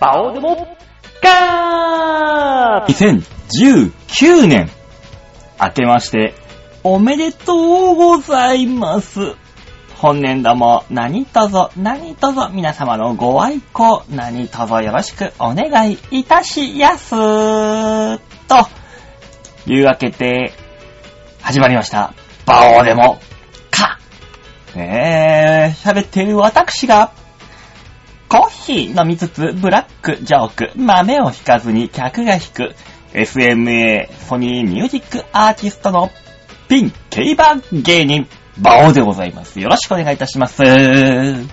バオでも、ガー !2019 年、明けまして、おめでとうございます。本年度も何卒何卒皆様のご愛顧何卒よろしくお願いいたしやす。というわけで、始まりました。バオでも、か。ねえ、喋っている私が、コーヒー飲みつつ、ブラック、ジョーク、豆を引かずに客が引く、SMA、ソニーミュージックアーティストのピン、競馬芸人、バオでございます。よろしくお願いいたします。ね。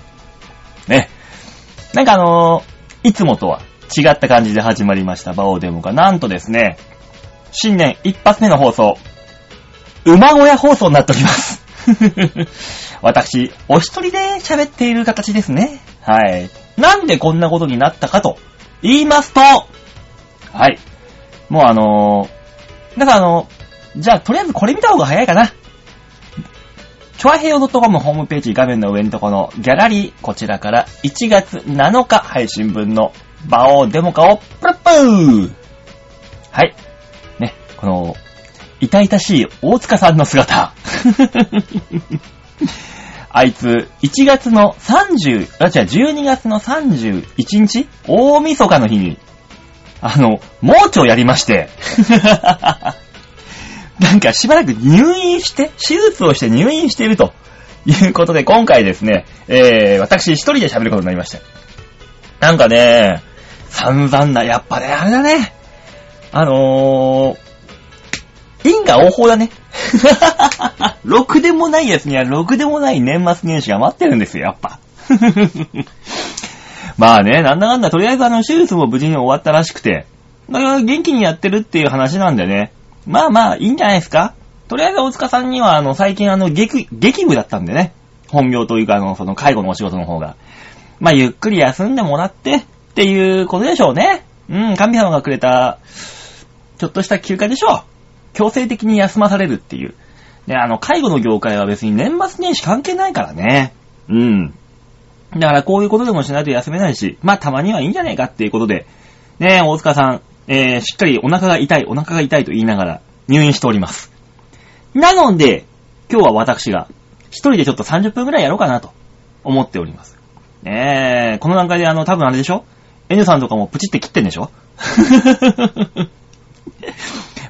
なんかあのーいつもとは違った感じで始まりました、バオデモが、なんとですね、新年一発目の放送、馬小屋放送になっております。私、お一人で喋っている形ですね。はい。なんでこんなことになったかと言いますと、はい。もうあのー、だからあのじゃあとりあえずこれ見た方が早いかな。チョアヘヨ .com ホームページ画面の上のところのギャラリー、こちらから1月7日配信分のバオデモカをプルップーはい。ね、この、痛々しい大塚さんの姿。あいつ、1月の30、あ、違う、12月の31日大晦日の日に、あの、盲腸やりまして、なんかしばらく入院して、手術をして入院しているということで、今回ですね、えー、私一人で喋ることになりました。なんかね、散々な、やっぱね、あれだね。あのー、因果応報だね。ろくでもないやつにはろくでもない年末年始が待ってるんですよ、やっぱ。まあね、なんだかんだ、とりあえずあの、手術も無事に終わったらしくて、だから元気にやってるっていう話なんでね。まあまあ、いいんじゃないですかとりあえず大塚さんには、あの、最近あの、劇、劇部だったんでね。本業というか、あの、その、介護のお仕事の方が。まあ、ゆっくり休んでもらって、っていうことでしょうね。うん、神様がくれた、ちょっとした休暇でしょう。強制的に休まされるっていう。ね、あの、介護の業界は別に年末年始関係ないからね。うん。だからこういうことでもしないと休めないし、まあたまにはいいんじゃないかっていうことで、ねえ大塚さん、えー、しっかりお腹が痛い、お腹が痛いと言いながら入院しております。なので、今日は私が一人でちょっと30分くらいやろうかなと思っております。ねえ、この段階であの多分あれでしょ ?N さんとかもプチって切ってんでしょ？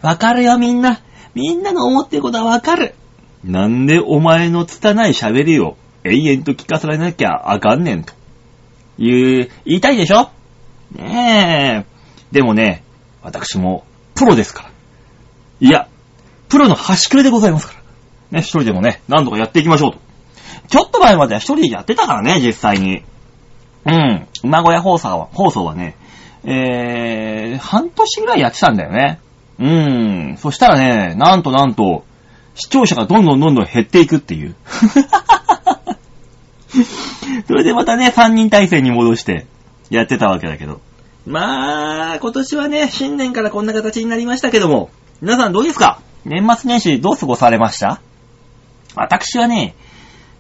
わかるよみんな。みんなの思ってることはわかる。なんでお前の拙い喋りを永遠と聞かされなきゃあかんねんと。いう、言いたいでしょ？ねえ。でもね、私もプロですから。いや、プロの端くれでございますから。ね、一人でもね、何とかやっていきましょうと。ちょっと前までは一人でやってたからね、実際に。うん。馬小屋放送は、放送はね、えー、半年ぐらいやってたんだよね。うん。そしたらね、なんとなんと、視聴者がどんどんどんどん減っていくっていう。それでまたね、3人体制に戻してやってたわけだけど。まあ、今年はね、新年からこんな形になりましたけども、皆さんどうですか？年末年始どう過ごされました？私はね、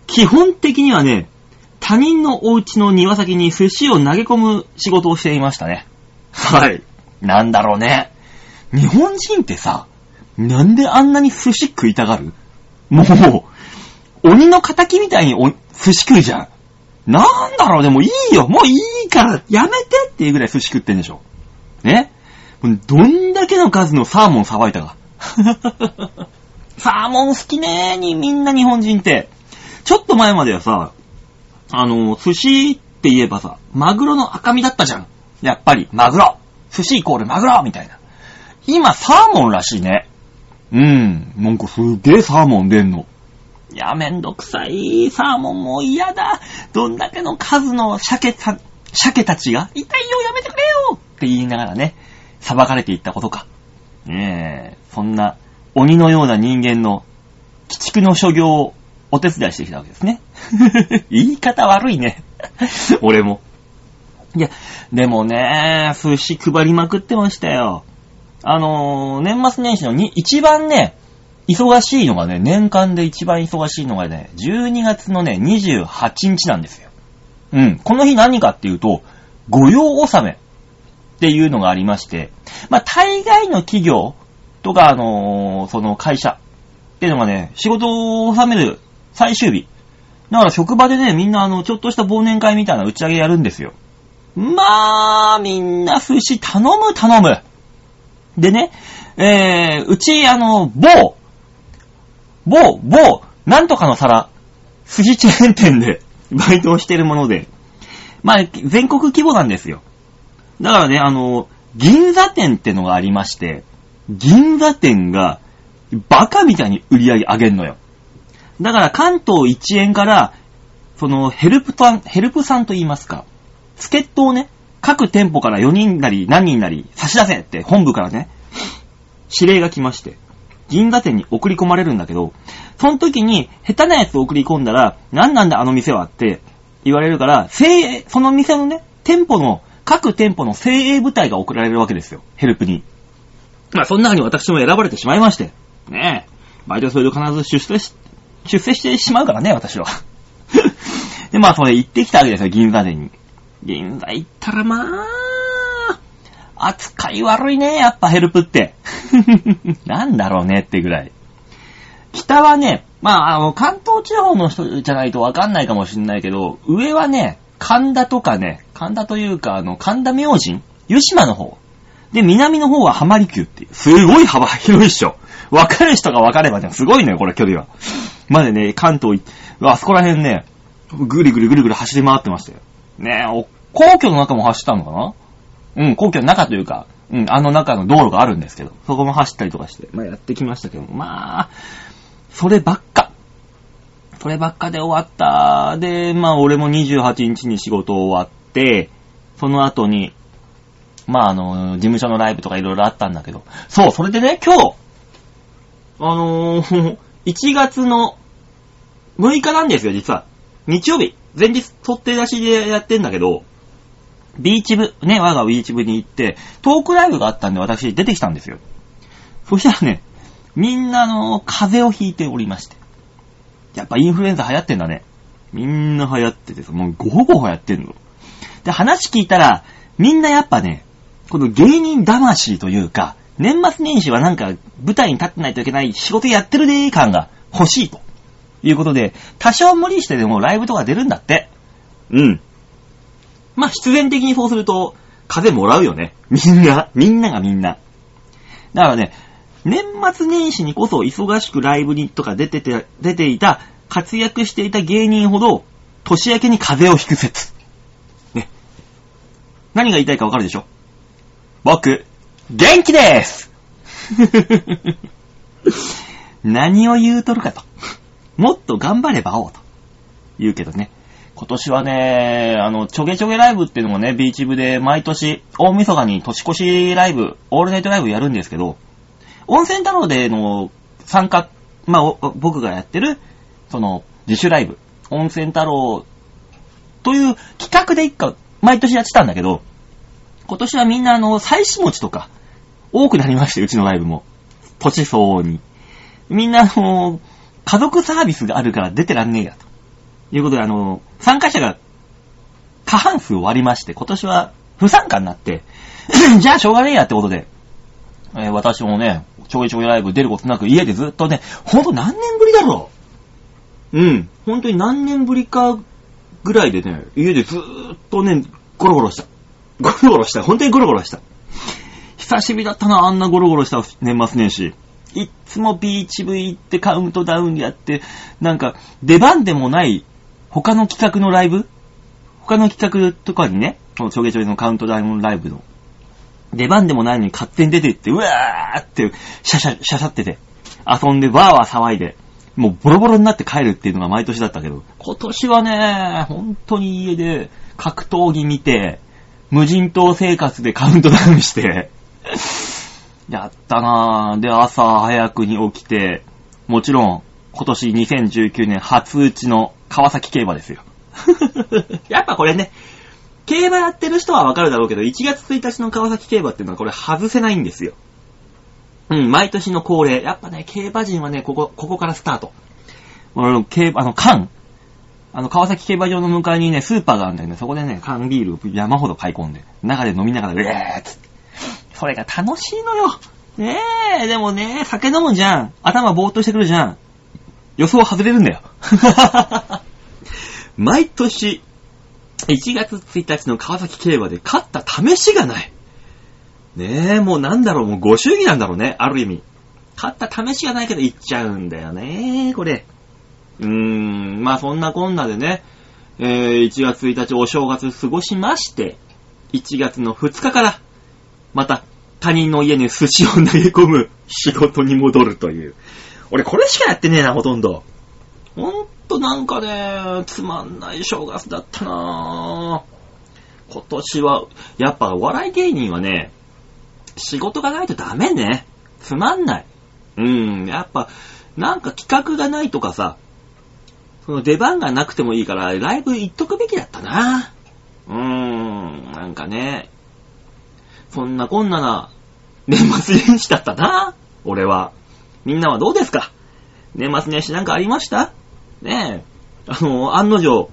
基本的にはね、他人のお家の庭先に寿司を投げ込む仕事をしていましたね。はい。なんだろうね。日本人ってさ、なんであんなに寿司食いたがる？もう、鬼の仇みたいに寿司食うじゃん。なんだろう、でもいいよ、もういいから、やめてっていうぐらい寿司食ってんでしょ。ね？どんだけの数のサーモンさばいたか。サーモン好きねーに、みんな日本人って。ちょっと前まではさ、あの、寿司って言えばさ、マグロの赤身だったじゃん。やっぱり、マグロ寿司イコールマグロみたいな。今、サーモンらしいね。うん。なんかすげえサーモン出んの。いや、めんどくさい。サーモンもう嫌だ。どんだけの数の鮭た、鮭たちが、痛いよ、やめてくれよって言いながらね、裁かれていったことか。ねえ、そんな鬼のような人間の鬼畜の所業をお手伝いしてきたわけですね。言い方悪いね。俺も。いや、でもね、寿司配りまくってましたよ。あのー、年末年始のに、一番ね、忙しいのがね、年間で一番忙しいのがね、12月のね、28日なんですよ。うん。この日何かっていうと、御用納め。っていうのがありまして、まあ、大概の企業とか、あのーその会社っていうのがね、仕事を収める最終日。だから職場でね、みんなあの、ちょっとした忘年会みたいな打ち上げやるんですよ。まあ、みんな寿司頼む頼む。でね、えー、うち、あの、某、某、某、なんとかの皿、寿司チェーン店でバイトをしてるもので、まあ、全国規模なんですよ。だからね、あの、銀座店ってのがありまして、銀座店がバカみたいに売り上げ上げんのよ。だから関東一円から、そのヘルプさん、ヘルプさんと言いますか、助っ人をね、各店舗から4人なり何人なり差し出せって本部からね、指令が来まして、銀座店に送り込まれるんだけど、その時に下手なやつを送り込んだら、何なんだあの店はって言われるから、精鋭、その店のね、店舗の、各店舗の精鋭部隊が送られるわけですよ。ヘルプに。まあ、その中に私も選ばれてしまいまして。ねえ。バイトすると必ず出世し、出世してしまうからね、私は。で、まあ、それ行ってきたわけですよ、銀座店に。銀座行ったら、まあ、扱い悪いね、やっぱヘルプって。なんだろうねってぐらい。北はね、まあ、あの、関東地方の人じゃないとわかんないかもしんないけど、上はね、神田とかね、神田というか、あの、神田明神湯島の方。で、南の方は浜離宮っていう。すごい幅広いっしょ。わかる人がわかればね、すごいのよ、これ距離は。までね、関東、あそこら辺ね、ぐりぐりぐりぐり走り回ってましたよ。ねえ、お皇居の中も走ったのかな？うん、皇居の中というか、うん、あの中の道路があるんですけど、そこも走ったりとかして、まあやってきましたけど、まあ、そればっか。そればっかで終わった。で、まあ俺も28日に仕事終わって、その後に、まああの、事務所のライブとかいろいろあったんだけど、そう、それでね、今日、あのー、1月の6日なんですよ、実は。日曜日、前日取って出しでやってんだけど、ビーチ部、ね、我がビーチ部に行って、トークライブがあったんで私出てきたんですよ。そしたらね、みんなあの、風邪をひいておりまして。やっぱインフルエンザ流行ってんだね。みんな流行ってて、もうゴホゴホやってんの。で、話聞いたら、みんなやっぱね、この芸人魂というか、年末年始はなんか舞台に立ってないといけない仕事やってるねー感が欲しいと。いうことで、多少無理してでもライブとか出るんだって。うん。まあ、必然的にそうすると、風もらうよね。みんな、みんながみんな。だからね、年末年始にこそ忙しくライブにとか出てて、出ていた、活躍していた芸人ほど、年明けに風邪をひく説。ね。何が言いたいかわかるでしょ？僕、元気です 何を言うとるかと。もっと頑張ればおうと。言うけどね。今年はね、あの、ちょげちょげライブっていうのもね、ビーチ部で毎年、大晦日に年越しライブ、オールナイトライブやるんですけど、温泉太郎での参加、まあ、僕がやってる、その、自主ライブ、温泉太郎という企画で一回、毎年やってたんだけど、今年はみんなあの、妻子持ちとか、多くなりまして、うちのライブも。年相応に。みんなあの、家族サービスがあるから出てらんねえや、ということであの、参加者が過半数割りまして、今年は不参加になって、じゃあしょうがねえやってことで、えー私もね、ちょいちょいライブ出ることなく家でずっとね、ほんと何年ぶりだろううん。本当に何年ぶりかぐらいでね、家でずーっとね、ゴロゴロした。ゴロゴロした。本当にゴロゴロした。久しぶりだったな、あんなゴロゴロした年末年始。いつもビーチ部行ってカウントダウンやって、なんか出番でもない他の企画のライブ？他の企画とかにね、このちょげちょげのカウントダウンライブの出番でもないのに勝手に出て行って、うわーって、シャシャ、シャシャってて、遊んで、わーわー騒いで、もうボロボロになって帰るっていうのが毎年だったけど、今年はね、本当に家で格闘技見て、無人島生活でカウントダウンして、やったなぁ。で、朝早くに起きて、もちろん、今年2019年初打ちの川崎競馬ですよ。やっぱこれね、競馬やってる人はわかるだろうけど、1月1日の川崎競馬っていうのはこれ外せないんですよ。うん、毎年の恒例。やっぱね、競馬人はね、ここ、ここからスタート。あの、競馬、あの、缶。あの、川崎競馬場の向かいにね、スーパーがあるんだよね。そこでね、缶ビールを山ほど買い込んで、中で飲みながら、うえーっつって。それが楽しいのよ。ねえ、でもね、酒飲むじゃん。頭ぼーっとしてくるじゃん。予想外れるんだよ。毎年、1月1日の川崎競馬で勝った試しがない。ねえ、もうなんだろう、もうご祝儀なんだろうね、ある意味。勝った試しがないけど行っちゃうんだよね、これ。うーん、まあそんなこんなでね、えー、1月1日お正月過ごしまして、1月の2日から、また他人の家に寿司を投げ込む仕事に戻るという。俺これしかやってねえな、ほとんど。ほんとなんかね、つまんない正月だったなぁ。今年は、やっぱお笑い芸人はね、仕事がないとダメね。つまんない。うん、やっぱ、なんか企画がないとかさ、その出番がなくてもいいから、ライブ行っとくべきだったな。うーん、なんかね、そんなこんなな、年末年始だったな。俺は。みんなはどうですか？年末年始なんかありました？ねえ。あの、案の定。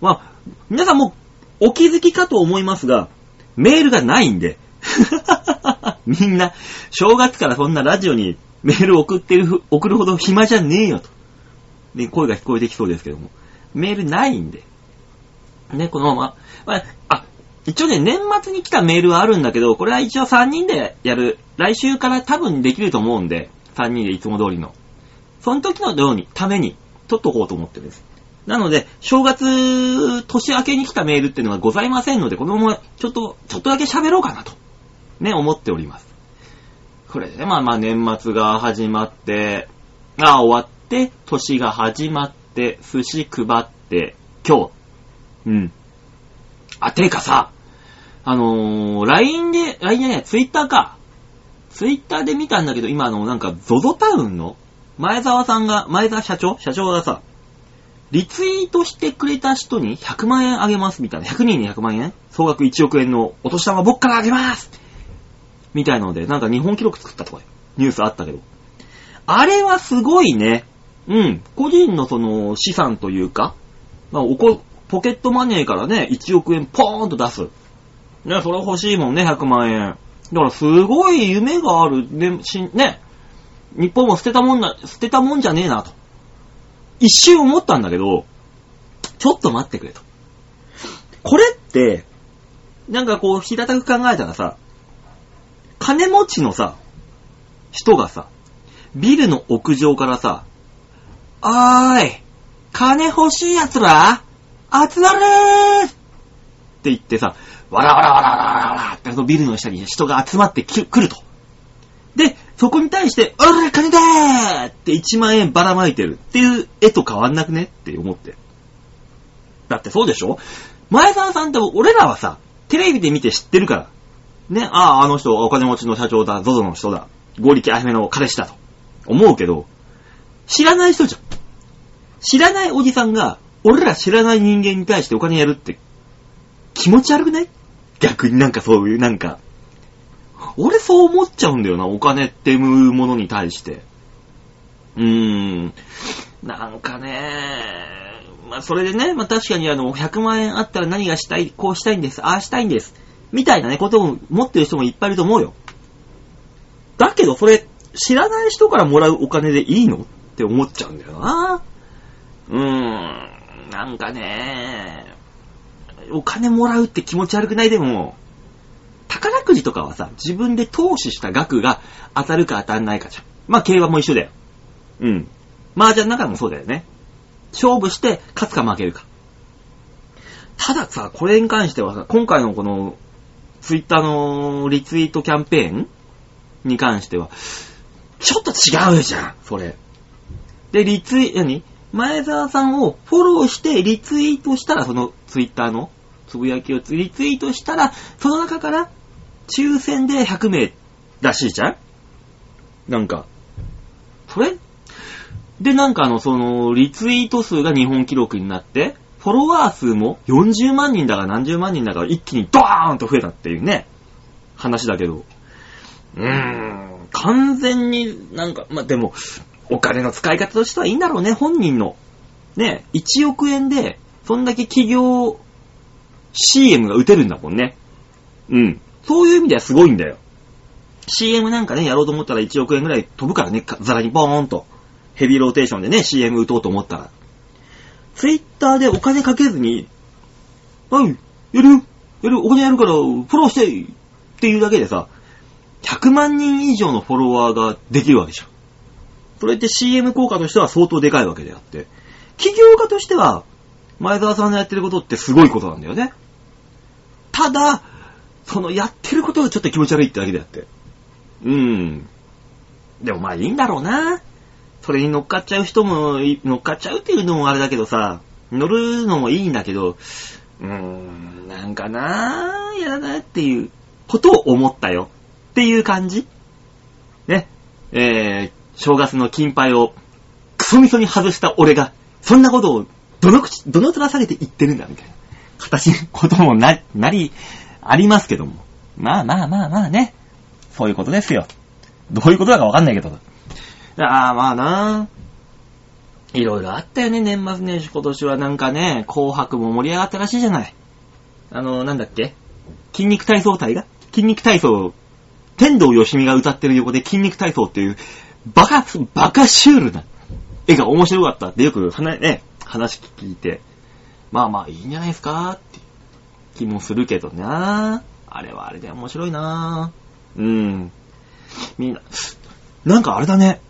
まあ、皆さんもお気づきかと思いますが、メールがないんで。みんな、正月からそんなラジオにメール送ってる、送るほど暇じゃねえよと。ね、声が聞こえてきそうですけども。メールないんで。ね、このまま。まあ、あ、一応ね、年末に来たメールはあるんだけど、これは一応3人でやる。来週から多分できると思うんで、3人でいつも通りの。その時のように、ために、取っとこうと思ってるんです。なので、正月、年明けに来たメールっていうのはございませんので、このまま、ちょっと、ちょっとだけ喋ろうかなと。ね、思っております。これで、ね、まあまあ年末が始まって、あ、終わって、年が始まって、寿司配って、今日。うん。あ、てかさ、あのー、LINE で、LINE じゃない、Twitter か。Twitter で見たんだけど、今あの、なんか、ZOZO タウンの前澤さんが、前澤社長？社長がさ、リツイートしてくれた人に100万円あげますみたいな。100人に100万円総額1億円のお年玉僕からあげますみたいなので、なんか日本記録作ったとかニュースあったけど。あれはすごいね。うん。個人のその資産というか、まあ、おこ、ポケットマネーからね、1億円ポーンと出す。ね、それ欲しいもんね、100万円。だからすごい夢がある、ね、しね、日本も捨てたもんな、捨てたもんじゃねえなと。一瞬思ったんだけど、ちょっと待ってくれと。これって、なんかこう、平たく考えたらさ、金持ちのさ、人がさ、ビルの屋上からさ、あーい、金欲しい奴ら集まれーって言ってさ、わらわらわらわらわらってそのビルの下に人が集まってくると。で、そこに対して、おら金だーって1万円ばらまいてるっていう絵と変わんなくねって思って。だってそうでしょ？前澤さんって俺らはさ、テレビで見て知ってるから。ね、ああ、あの人、お金持ちの社長だ、ゾゾの人だ、合力あやめの彼氏だと思うけど、知らない人じゃん。知らないおじさんが、俺ら知らない人間に対してお金やるって、気持ち悪くない？逆になんかそういう、なんか、俺そう思っちゃうんだよな、お金っていうものに対して。うーん。なんかね、まあそれでね、まあ確かにあの、100万円あったら何がしたい、こうしたいんです、ああしたいんです。みたいなね、ことを持ってる人もいっぱいいると思うよ。だけど、それ、知らない人からもらうお金でいいの？って思っちゃうんだよな。うーん、なんかね、お金もらうって気持ち悪くない？でも、宝くじとかはさ、自分で投資した額が当たるか当たんないかじゃん。まあ、競馬も一緒だよ。うん。麻雀の中でもそうだよね。勝負して勝つか負けるか。たださ、これに関してはさ、今回のこのツイッターのリツイートキャンペーンに関しては、ちょっと違うじゃん、それ。で、リツイ、何？前澤さんをフォローしてリツイートしたら、そのツイッターのつぶやきをリツイートしたら、その中から抽選で100名らしいじゃん？なんか、それ？で、なんかあの、その、リツイート数が日本記録になって、フォロワー数も40万人だか何十万人だか一気にドーンと増えたっていうね、話だけど。うーん、完全になんか、ま、でも、お金の使い方としてはいいんだろうね、本人の。ね、1億円で、そんだけ企業 CM が打てるんだもんね。うん。そういう意味ではすごいんだよ。CM なんかね、やろうと思ったら1億円ぐらい飛ぶからね、ザラにボーンと。ヘビーローテーションでね、CM 打とうと思ったら。ツイッターでお金かけずに、はい、やるやるお金やるから、フォローしてっていうだけでさ、100万人以上のフォロワーができるわけじゃん。それって CM 効果としては相当でかいわけであって、企業家としては、前澤さんのやってることってすごいことなんだよね。ただ、そのやってることがちょっと気持ち悪いってだけであって。うん。でもまあいいんだろうな。それに乗っかっちゃう人も、乗っかっちゃうっていうのもあれだけどさ、乗るのもいいんだけど、うーん、なんかなぁ、やだなっていうことを思ったよ。っていう感じね。えー、正月の金牌をクソみそに外した俺が、そんなことをどの口、どの面下げて言ってるんだ、みたいな形のこともな、なり、ありますけども。まあまあまあまあね。そういうことですよ。どういうことだかわかんないけど。ああ、まあな。いろいろあったよね、年末年始今年はなんかね、紅白も盛り上がったらしいじゃない。あの、なんだっけ？筋肉体操隊が筋肉体操、天童よしみが歌ってる横で筋肉体操っていう、バカ、バカシュールな絵が面白かったってよく話、ね、話聞いて、まあまあいいんじゃないですか？って気もするけどなあれはあれで面白いなうん。みんな、なんかあれだね。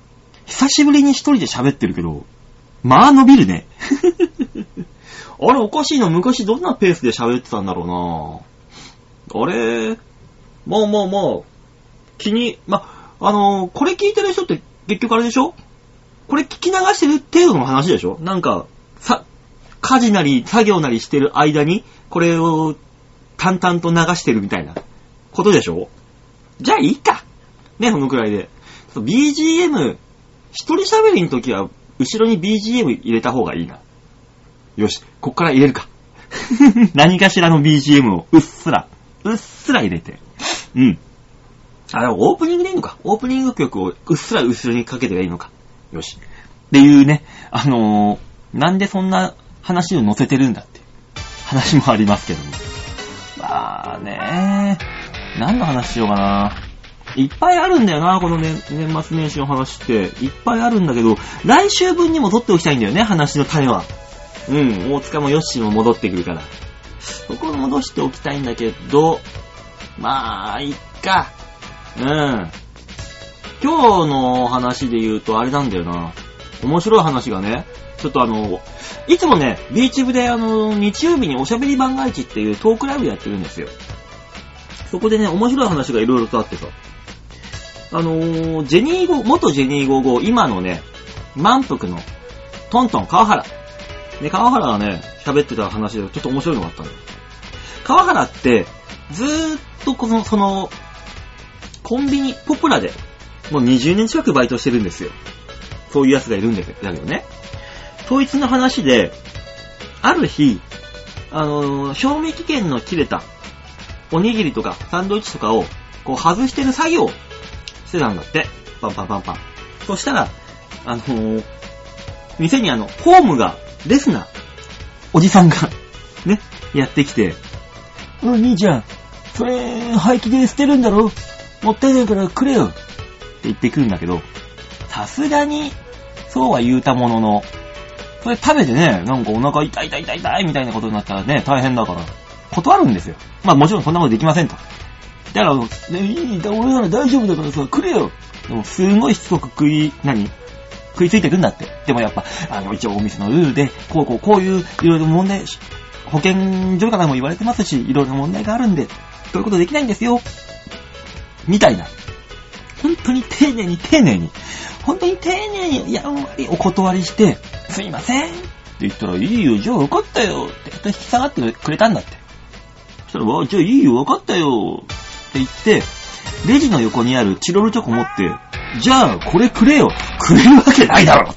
久しぶりに一人で喋ってるけど、まあ伸びるね。あれおかしいな。昔どんなペースで喋ってたんだろうなあれ、まあまあまあ、気に、まあ、あのこれ聞いてる人って結局あれでしょ？これ聞き流してる程度の話でしょ？なんか、家事なり作業なりしてる間に、これを淡々と流してるみたいなことでしょ？じゃあいいか。ね、そのくらいで。BGM、一人喋りの時は、後ろに BGM 入れた方がいいな。よし、こっから入れるか。何かしらの BGM をうっすら、うっすら入れて。うん。あ、でもオープニングでいいのか。オープニング曲をうっすら後ろにかけてがいいのか。よし。っていうね、あのー、なんでそんな話を載せてるんだって話もありますけども。まあね何の話しようかな。いっぱいあるんだよな、この、ね、年末年始の話って。いっぱいあるんだけど、来週分にも取っておきたいんだよね、話の種は。うん、大塚もヨッシーも戻ってくるから。そこを戻しておきたいんだけど、まあ、いっか。うん。今日の話で言うとあれなんだよな。面白い話がね、ちょっとあの、いつもね、ビーチ部であの、日曜日におしゃべり番外地っていうトークライブやってるんですよ。そこでね、面白い話がいろいろとあってさ。あの、ジェニーゴ、元ジェニーゴゴ、今のね、満腹の、トントン川原。ね、川原がね、喋ってた話でちょっと面白いのがあったのよ。川原って、ずーっとこの、その、コンビニ、ポプラで、もう20年近くバイトしてるんですよ。そういうやつがいるんだけどね。そいつの話で、ある日、あのー、賞味期限の切れた、おにぎりとかサンドイッチとかを、こう外してる作業してたんだって。パンパンパンパン。そしたら、あのー、店にあの、ホームが、レスな、おじさんが、ね、やってきて、うん、兄ちゃん、それ、廃棄で捨てるんだろ？もったいないからくれよって言ってくるんだけど、さすがに、そうは言うたものの、それ食べてね、なんかお腹痛い痛い痛い痛いみたいなことになったらね、大変だから、断るんですよ。まあもちろんそんなことできませんと。だから、ね、いい、俺なら大丈夫だからさ、くれよでも、すんごいしつこく食い、何？食いついてくんだって。でもやっぱ、あの、一応お店のルールで、こうこうこういう、いろいろ問題、保健所からも言われてますし、いろいろ問題があるんで、そういうことできないんですよ。みたいな。本当に丁寧に丁寧に、本当に丁寧にやんわりお断りして、すいませんって言ったら、いいよ、じゃあ分かったよって引き下がってくれたんだって。そしたら、わじゃあいいよ、分かったよって言って、レジの横にあるチロルチョコ持って、じゃあこれくれよくれるわけないだろ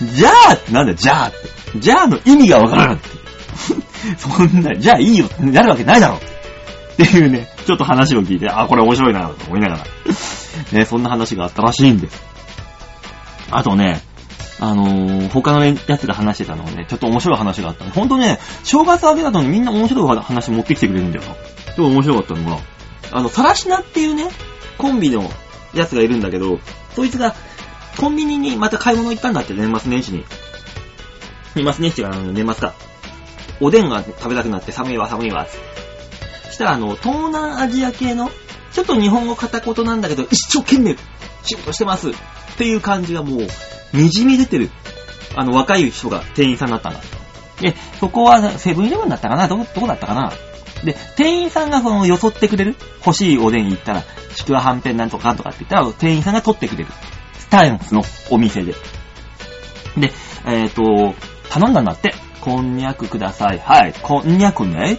じゃあってなんだよ、じゃあって。じゃあの意味がわからんって。そんな、じゃあいいよってなるわけないだろっていうね、ちょっと話を聞いて、あ、これ面白いなと思いながら。ね、そんな話があったらしいんです。あとね、あのー、他のやつが話してたのがね、ちょっと面白い話があったの。ほんとね、正月明けだとみんな面白い話持ってきてくれるんだよな。ちょっと面白かったのが、あの、サラシナっていうね、コンビのやつがいるんだけど、そいつが、コンビニにまた買い物行ったんだって、年末年始に。年末年始が年末か。おでんが食べたくなって寒いわ寒いわ、つって。したらあの、東南アジア系の、ちょっと日本語片言なんだけど、一生懸命仕事してます。っていう感じがもう、滲み出てる。あの、若い人が店員さんだったんだ。で、そこはセブンイレブンだったかな？ど、どこだったかな？で、店員さんがその、よそってくれる？欲しいおでん行ったら、ちくわはんぺんなんとかとかって言ったら、店員さんが取ってくれる。スタンスのお店で。で、えっ、ー、と、頼んだんだって。こんにゃくください。はい。こんにゃくね。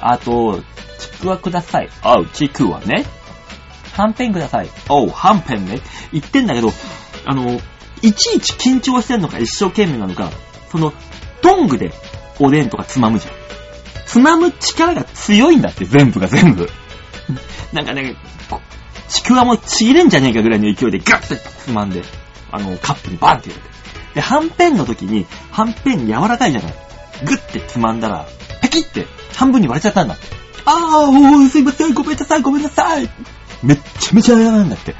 あと、ちくわください。おう、ちくわね。はんぺんください。おう、はんぺんね。言ってんだけど、あの、いちいち緊張してんのか一生懸命なのか、その、トングでおでんとかつまむじゃん。つまむ力が強いんだって、全部が全部。なんかね、ちくわもちぎれんじゃねえかぐらいの勢いでガッてつまんで、あの、カップにバンって入れて。で、はんぺんの時に、はんぺん柔らかいじゃない。グッてつまんだら、ペキって半分に割れちゃったんだって。あー、おー、すいません、ごめんなさい、ごめんなさい。めっちゃめちゃ謝るんだって。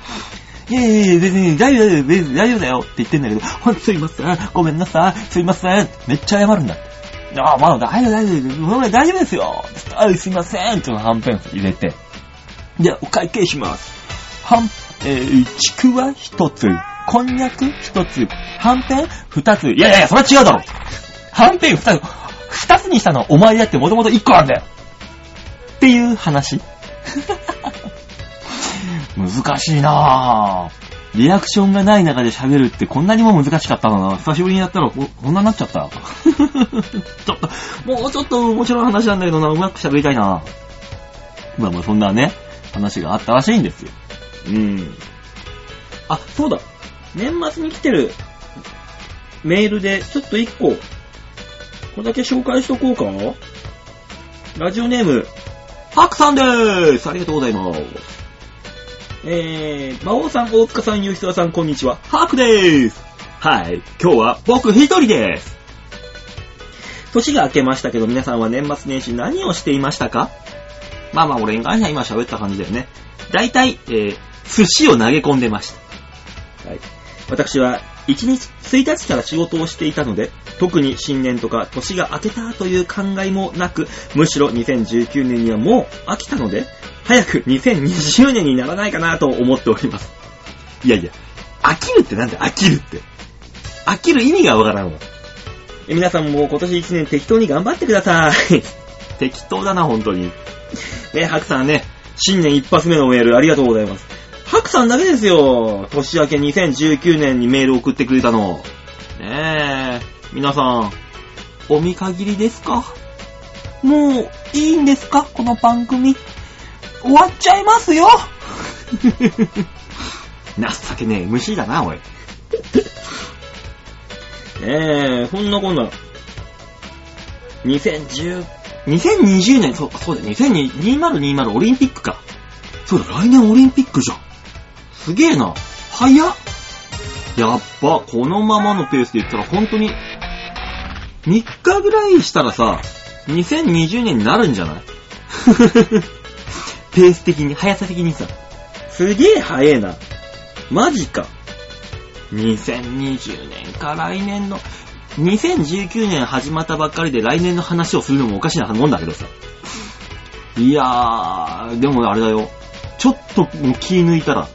いやいやいや、全然大丈夫だよ、大丈夫だよって言ってんだけど、ほんとすいません、ごめんなさい、すいません、めっちゃ謝るんだって。ああ、まだ大丈夫、大丈夫、大丈夫ですよ。あすいません、っていうのはんぺん入れて。で、お会計します。はん、えー、ちくわ一つ、こんにゃく一つ、はんぺん二つ。いやいやいや、それは違うだろ。はんぺん二つ、二つにしたのはお前だってもともと一個なんだよ。っていう話。難しいなぁ。リアクションがない中で喋るってこんなにも難しかったのな。久しぶりにやったらここんなになっちゃった。ちょっと、もうちょっと面白い話なんだけどな、うまく喋りたいなぁ。まあまあそんなね、話があったらしいんですよ。うん。あ、そうだ。年末に来てるメールでちょっと一個、これだけ紹介しとこうか。ラジオネーム、パクさんでーすありがとうございます。えー、魔王さん、大塚さん、吉沢さん、こんにちは。ハークでーす。はい。今日は僕一人です。年が明けましたけど、皆さんは年末年始何をしていましたか？まあまあ、俺に関しては今喋った感じだよね。大体、えー、寿司を投げ込んでました。はい。私は、1日、1日から仕事をしていたので、特に新年とか年が明けたという考えもなく、むしろ2019年にはもう飽きたので、早く2020年にならないかなと思っております。いやいや、飽きるってなんで飽きるって。飽きる意味がわからんわ。皆さんも今年1年適当に頑張ってください。適当だな、本当に。ね、ハクさんね、新年一発目のメールありがとうございます。ハクさんだけですよ。年明け2019年にメール送ってくれたの。皆さん、お見限りですか？もう、いいんですか？この番組。終わっちゃいますよ 情けねえ、虫だな、おい。ええこんなこんな。2010、2020年、そうか、そうだ、2020オリンピックか。そうだ、来年オリンピックじゃん。すげえな。早っ。やっぱ、このままのペースで言ったら本当に、3日ぐらいしたらさ、2020年になるんじゃない？ペース的に、速さ的にさ。すげえ速えな。マジか。2020年か来年の、2019年始まったばっかりで来年の話をするのもおかしなもんだけどさ。いやー、でもあれだよ。ちょっと気抜いたら、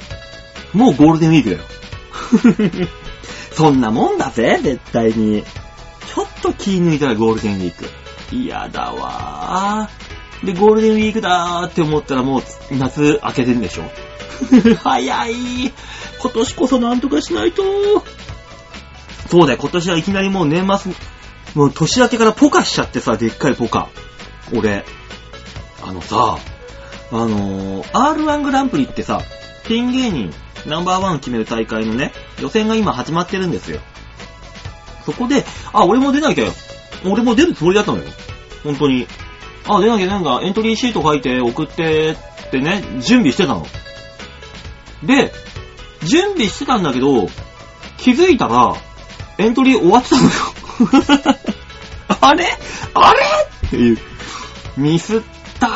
もうゴールデンウィークだよ。そんなもんだぜ、絶対に。っと気抜いたらゴールデンウィーク。嫌だわー。で、ゴールデンウィークだーって思ったらもう夏明けてるでしょ 早い今年こそなんとかしないとそうだよ、今年はいきなりもう年末、もう年明けからポカしちゃってさ、でっかいポカ。俺、あのさ、あのー、R1 グランプリってさ、ピン芸人ナンバーワン決める大会のね、予選が今始まってるんですよ。そこで、あ、俺も出なきゃよ。俺も出るつもりだったのよ。本当に。あ、出なきゃなんかエントリーシート書いて送ってってね、準備してたの。で、準備してたんだけど、気づいたら、エントリー終わってたのよ。あれ？あれ？っていう。ミスったー。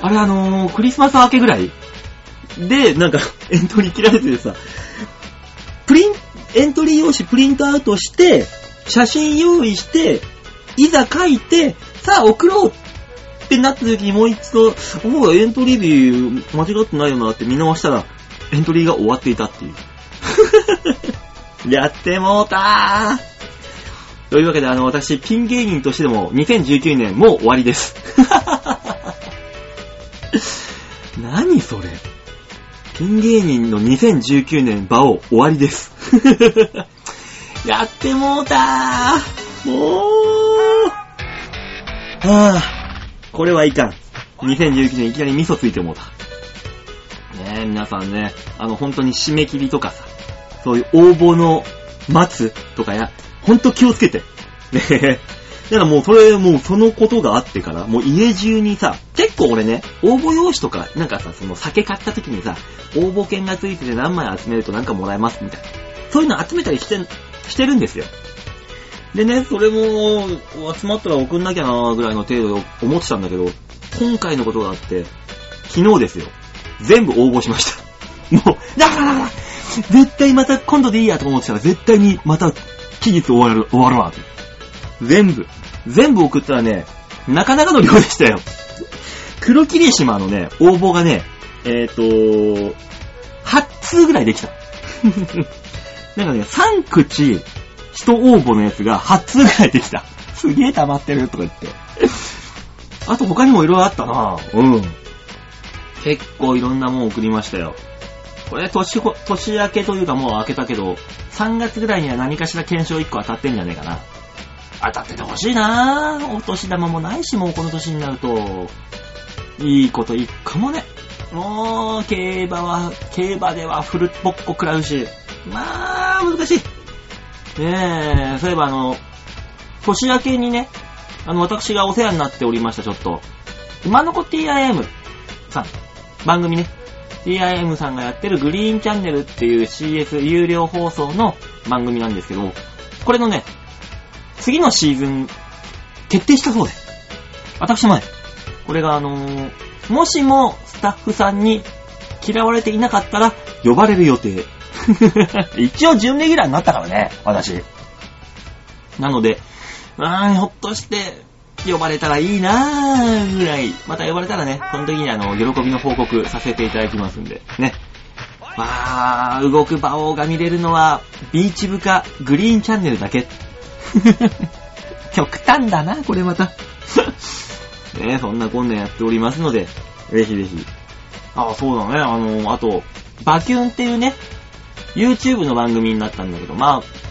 あれあのー、クリスマス明けぐらい？で、なんか、エントリー切られててさ、エントリー用紙プリントアウトして、写真用意して、いざ書いて、さあ送ろうってなった時にもう一度、おエントリー日間違ってないよなって見直したら、エントリーが終わっていたっていう。やってもうたー。というわけで、あの、私、ピン芸人としてでも、2019年もう終わりです。何それピン芸人の2019年場を終わりです。やってもうたー。もう。はぁ、これはいかん。2019年いきなり味噌ついてもうた。ねえ、皆さんね、あの、本当に締め切りとかさ、そういう応募の待つとかや、ほんと気をつけて。ねえ。だからもうそれ、もうそのことがあってから、もう家中にさ、結構俺ね、応募用紙とか、なんかさ、その酒買った時にさ、応募券がついてて何枚集めるとなんかもらえますみたいな。そういうの集めたりして、してるんですよ。でね、それも、集まったら送んなきゃなぐらいの程度で思ってたんだけど、今回のことがあって、昨日ですよ。全部応募しました。もう、だから絶対また今度でいいやと思ってたら絶対にまた期日終わる、終わるわ。全部。全部送ったらね、なかなかの量でしたよ。黒霧島のね、応募がね、えっ、ー、と、8通ぐらいできた。なんかね、3口、人応募のやつが8通ぐらいできた。すげえ溜まってるとか言って。あと他にも色々あったなうん。結構いろんなもん送りましたよ。これ年、年明けというかもう明けたけど、3月ぐらいには何かしら検証1個当たってんじゃねえかな。当たっててほしいな。お年玉もないし、もうこの年になると。いいこと一個もね。もう、競馬は、競馬ではフルボッコ食らうし。まあ、難しい。ねえ、そういえばあの、年明けにね、あの、私がお世話になっておりました、ちょっと。今の子 TIM さん、番組ね。TIM さんがやってるグリーンチャンネルっていう CS 有料放送の番組なんですけど、これのね、次のシーズン、決定したそうで。私もね、これがあのー、もしもスタッフさんに嫌われていなかったら、呼ばれる予定。一応準レギュラーになったからね、私。なので、あー、ひょっとして、呼ばれたらいいなーぐらい。また呼ばれたらね、その時にあの、喜びの報告させていただきますんで、ね。まあ、動く馬王が見れるのは、ビーチ部かグリーンチャンネルだけ。極端だな、これまた。ねそんなこんなやっておりますので、ぜひぜひ。ああ、そうだね。あの、あと、バキュンっていうね、YouTube の番組になったんだけど、まあ、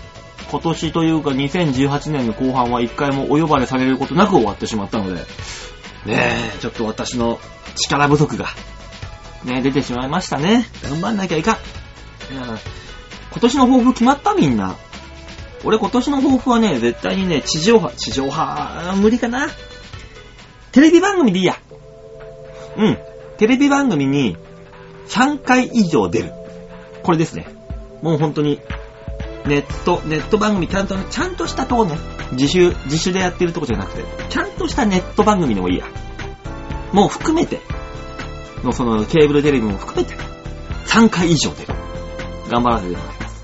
今年というか2018年の後半は一回もお呼ばれされることなく終わってしまったので、ねえ、ちょっと私の力不足が、ね、出てしまいましたね。頑張んなきゃいかん。今年の抱負決まったみんな。俺今年の抱負はね、絶対にね、地上波、地上波、無理かな。テレビ番組でいいや。うん。テレビ番組に3回以上出る。これですね。もう本当に、ネット、ネット番組ちゃんと、ちゃんとしたとこね、自主、自主でやってるとこじゃなくて、ちゃんとしたネット番組でもいいや。もう含めて、のそのケーブルテレビも含めて、3回以上出る。頑張らせてもらいます。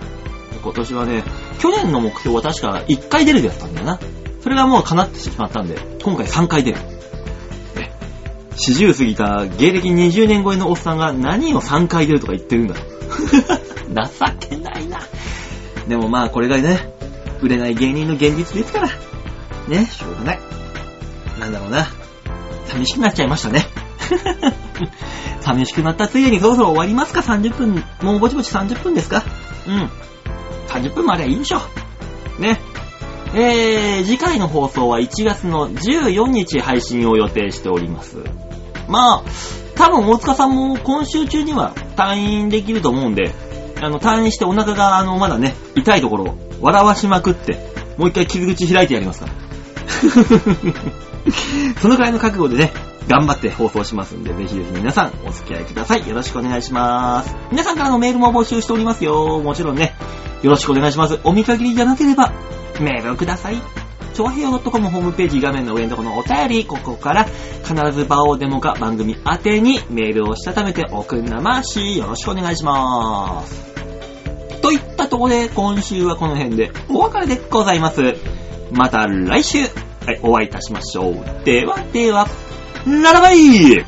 今年はね、去年の目標は確か1回出るでやったんだよな。それがもう叶ってしまったんで、今回3回出る。ね。40過ぎた芸歴20年超えのおっさんが何を3回出るとか言ってるんだろう。情けないな。でもまあこれがね、売れない芸人の現実ですから。ね、しょうがない。なんだろうな。寂しくなっちゃいましたね。寂しくなったついでにそろそろ終わりますか ?30 分。もうぼちぼち30分ですか？うん。30分まではいいでしょ。ね。えー、次回の放送は1月の14日配信を予定しております。まあ、多分大塚さんも今週中には退院できると思うんで、あの、退院してお腹が、あの、まだね、痛いところを笑わしまくって、もう一回傷口開いてやりますから。そのくらいの覚悟でね、頑張って放送しますんで、ぜひぜひ皆さんお付き合いください。よろしくお願いします。皆さんからのメールも募集しておりますよ。もちろんね、よろしくお願いします。お見限りじゃなければ、メールをください。超平洋 .com ホームページ画面の上のところのお便り、ここから必ず場をデモか番組宛にメールをしたためておくんなまし、よろしくお願いします。といったところで、今週はこの辺でお別れでございます。また来週、はい、お会いいたしましょう。ではでは、ならばい